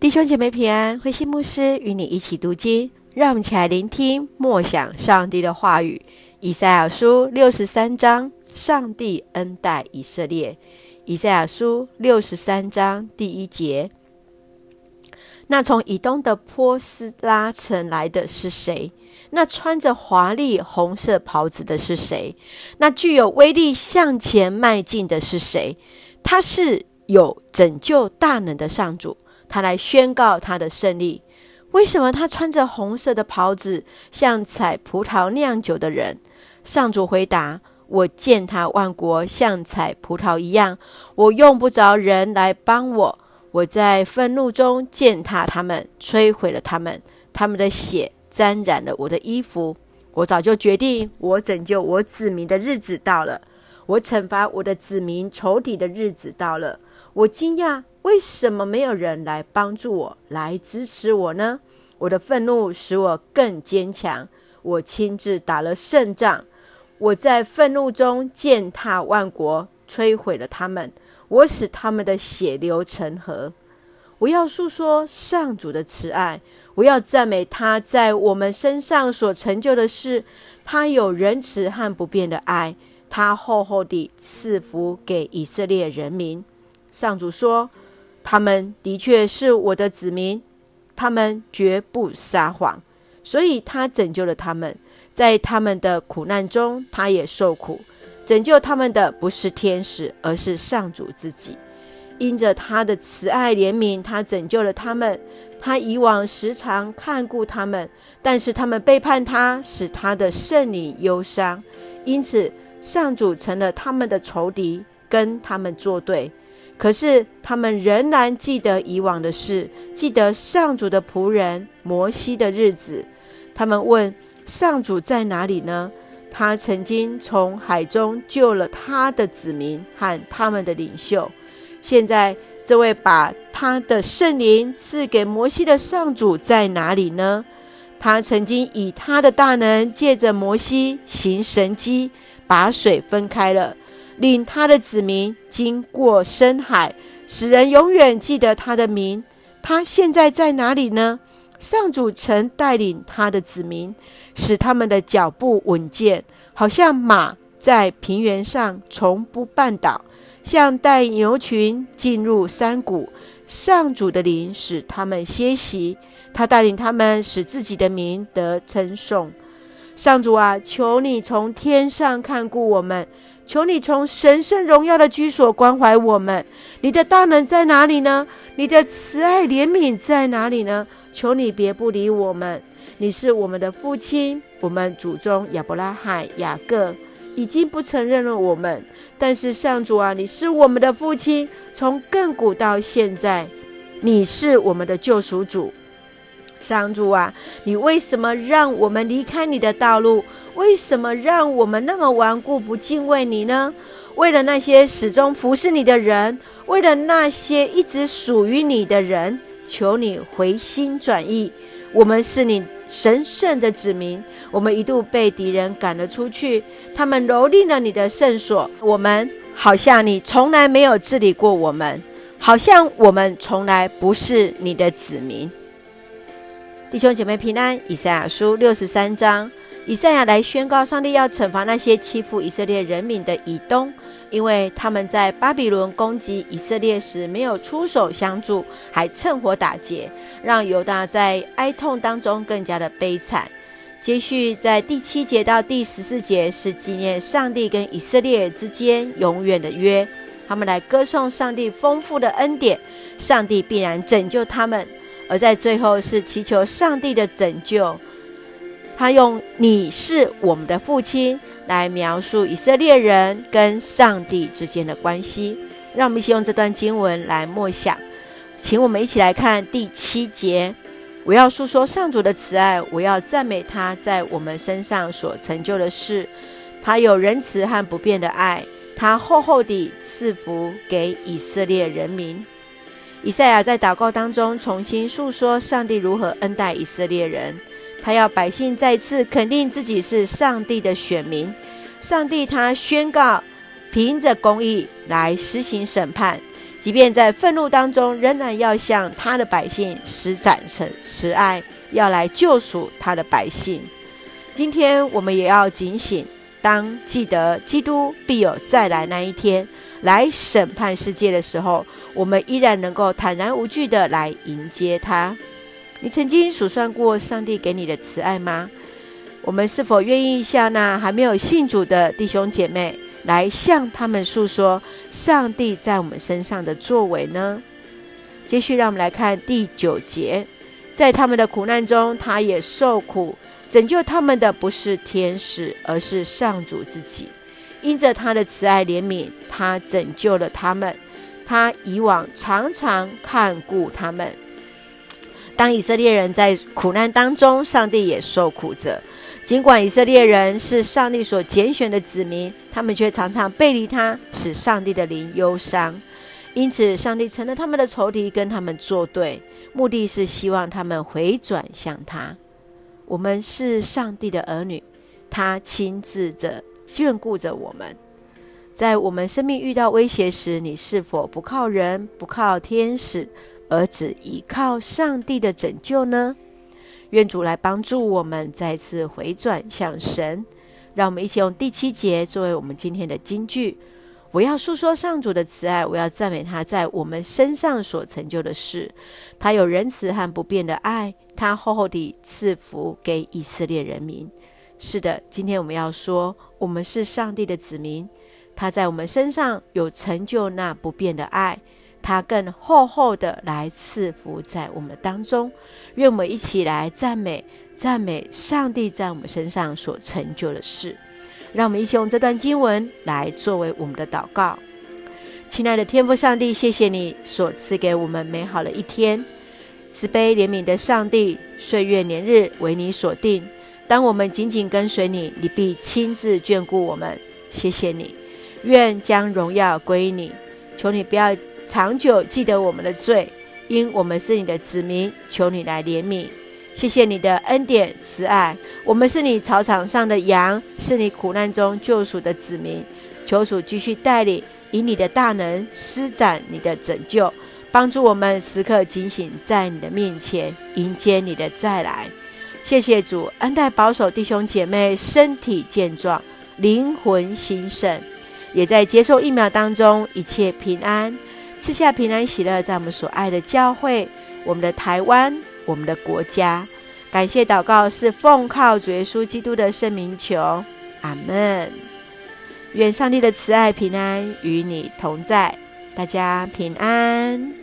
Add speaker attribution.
Speaker 1: 弟兄姐妹平安，慧馨牧师与你一起读经，让我们一起来聆听默想上帝的话语。以赛亚书六十三章，上帝恩待以色列。以赛亚书六十三章第一节：那从以东的波斯拉城来的是谁？那穿着华丽红色袍子的是谁？那具有威力向前迈进的是谁？他是有拯救大能的上主。他来宣告他的胜利。为什么他穿着红色的袍子，像采葡萄酿酒的人？上主回答：“我践踏万国，像采葡萄一样。我用不着人来帮我。我在愤怒中践踏他们，摧毁了他们。他们的血沾染了我的衣服。我早就决定，我拯救我子民的日子到了。我惩罚我的子民仇敌的日子到了。我惊讶。”为什么没有人来帮助我，来支持我呢？我的愤怒使我更坚强。我亲自打了胜仗。我在愤怒中践踏万国，摧毁了他们。我使他们的血流成河。我要诉说上主的慈爱，我要赞美他在我们身上所成就的事。他有仁慈和不变的爱，他厚厚地赐福给以色列人民。上主说。他们的确是我的子民，他们绝不撒谎，所以他拯救了他们。在他们的苦难中，他也受苦。拯救他们的不是天使，而是上主自己。因着他的慈爱怜悯，他拯救了他们。他以往时常看顾他们，但是他们背叛他，使他的圣灵忧伤。因此，上主成了他们的仇敌，跟他们作对。可是他们仍然记得以往的事，记得上主的仆人摩西的日子。他们问上主在哪里呢？他曾经从海中救了他的子民和他们的领袖。现在这位把他的圣灵赐给摩西的上主在哪里呢？他曾经以他的大能借着摩西行神迹，把水分开了。领他的子民经过深海，使人永远记得他的名。他现在在哪里呢？上主曾带领他的子民，使他们的脚步稳健，好像马在平原上从不绊倒，像带牛群进入山谷。上主的灵使他们歇息，他带领他们，使自己的名得称颂。上主啊，求你从天上看顾我们。求你从神圣荣耀的居所关怀我们，你的大能在哪里呢？你的慈爱怜悯在哪里呢？求你别不理我们。你是我们的父亲，我们祖宗亚伯拉罕、雅各已经不承认了我们，但是上主啊，你是我们的父亲，从亘古到现在，你是我们的救赎主。上主啊，你为什么让我们离开你的道路？为什么让我们那么顽固不敬畏你呢？为了那些始终服侍你的人，为了那些一直属于你的人，求你回心转意。我们是你神圣的子民，我们一度被敌人赶了出去，他们蹂躏了你的圣所，我们好像你从来没有治理过我们，好像我们从来不是你的子民。弟兄姐妹平安，以赛亚书六十三章，以赛亚来宣告上帝要惩罚那些欺负以色列人民的以东，因为他们在巴比伦攻击以色列时没有出手相助，还趁火打劫，让犹大在哀痛当中更加的悲惨。接续在第七节到第十四节是纪念上帝跟以色列之间永远的约，他们来歌颂上帝丰富的恩典，上帝必然拯救他们。而在最后是祈求上帝的拯救，他用“你是我们的父亲”来描述以色列人跟上帝之间的关系。让我们一起用这段经文来默想，请我们一起来看第七节：我要述说上主的慈爱，我要赞美他在我们身上所成就的事。他有仁慈和不变的爱，他厚厚地赐福给以色列人民。以赛亚在祷告当中重新述说上帝如何恩待以色列人，他要百姓再次肯定自己是上帝的选民。上帝他宣告，凭着公义来施行审判，即便在愤怒当中，仍然要向他的百姓施展成慈爱，要来救赎他的百姓。今天我们也要警醒，当记得基督必有再来那一天，来审判世界的时候，我们依然能够坦然无惧地来迎接他。你曾经数算过上帝给你的慈爱吗？我们是否愿意向那还没有信主的弟兄姐妹，来向他们诉说上帝在我们身上的作为呢？继续，让我们来看第九节，在他们的苦难中，他也受苦，拯救他们的不是天使，而是上主自己。因着他的慈爱怜悯，他拯救了他们。他以往常常看顾他们。当以色列人在苦难当中，上帝也受苦着。尽管以色列人是上帝所拣选的子民，他们却常常背离他，使上帝的灵忧伤。因此，上帝成了他们的仇敌，跟他们作对，目的是希望他们回转向他。我们是上帝的儿女，他亲自着眷顾着我们。在我们生命遇到威胁时，你是否不靠人，不靠天使？而只依靠上帝的拯救呢？愿主来帮助我们再次回转向神。让我们一起用第七节作为我们今天的金句。我要述说上主的慈爱，我要赞美他在我们身上所成就的事。他有仁慈和不变的爱，他厚厚地赐福给以色列人民。是的，今天我们要说，我们是上帝的子民，他在我们身上有成就那不变的爱。他更厚厚的来赐福在我们当中，愿我们一起来赞美赞美上帝在我们身上所成就的事。让我们一起用这段经文来作为我们的祷告。亲爱的天父上帝，谢谢你所赐给我们美好的一天，慈悲怜悯的上帝，岁月年日为你所定。当我们紧紧跟随你，你必亲自眷顾我们。谢谢你，愿将荣耀归你。求你不要。长久记得我们的罪，因我们是你的子民，求你来怜悯。谢谢你的恩典慈爱，我们是你草场上的羊，是你苦难中救赎的子民。求主继续带领，以你的大能施展你的拯救，帮助我们时刻警醒在你的面前，迎接你的再来。谢谢主恩待保守弟兄姐妹身体健壮，灵魂兴盛，也在接受疫苗当中一切平安。赐下平安喜乐，在我们所爱的教会、我们的台湾、我们的国家。感谢祷告是奉靠主耶稣基督的圣名求，阿门。愿上帝的慈爱平安与你同在，大家平安。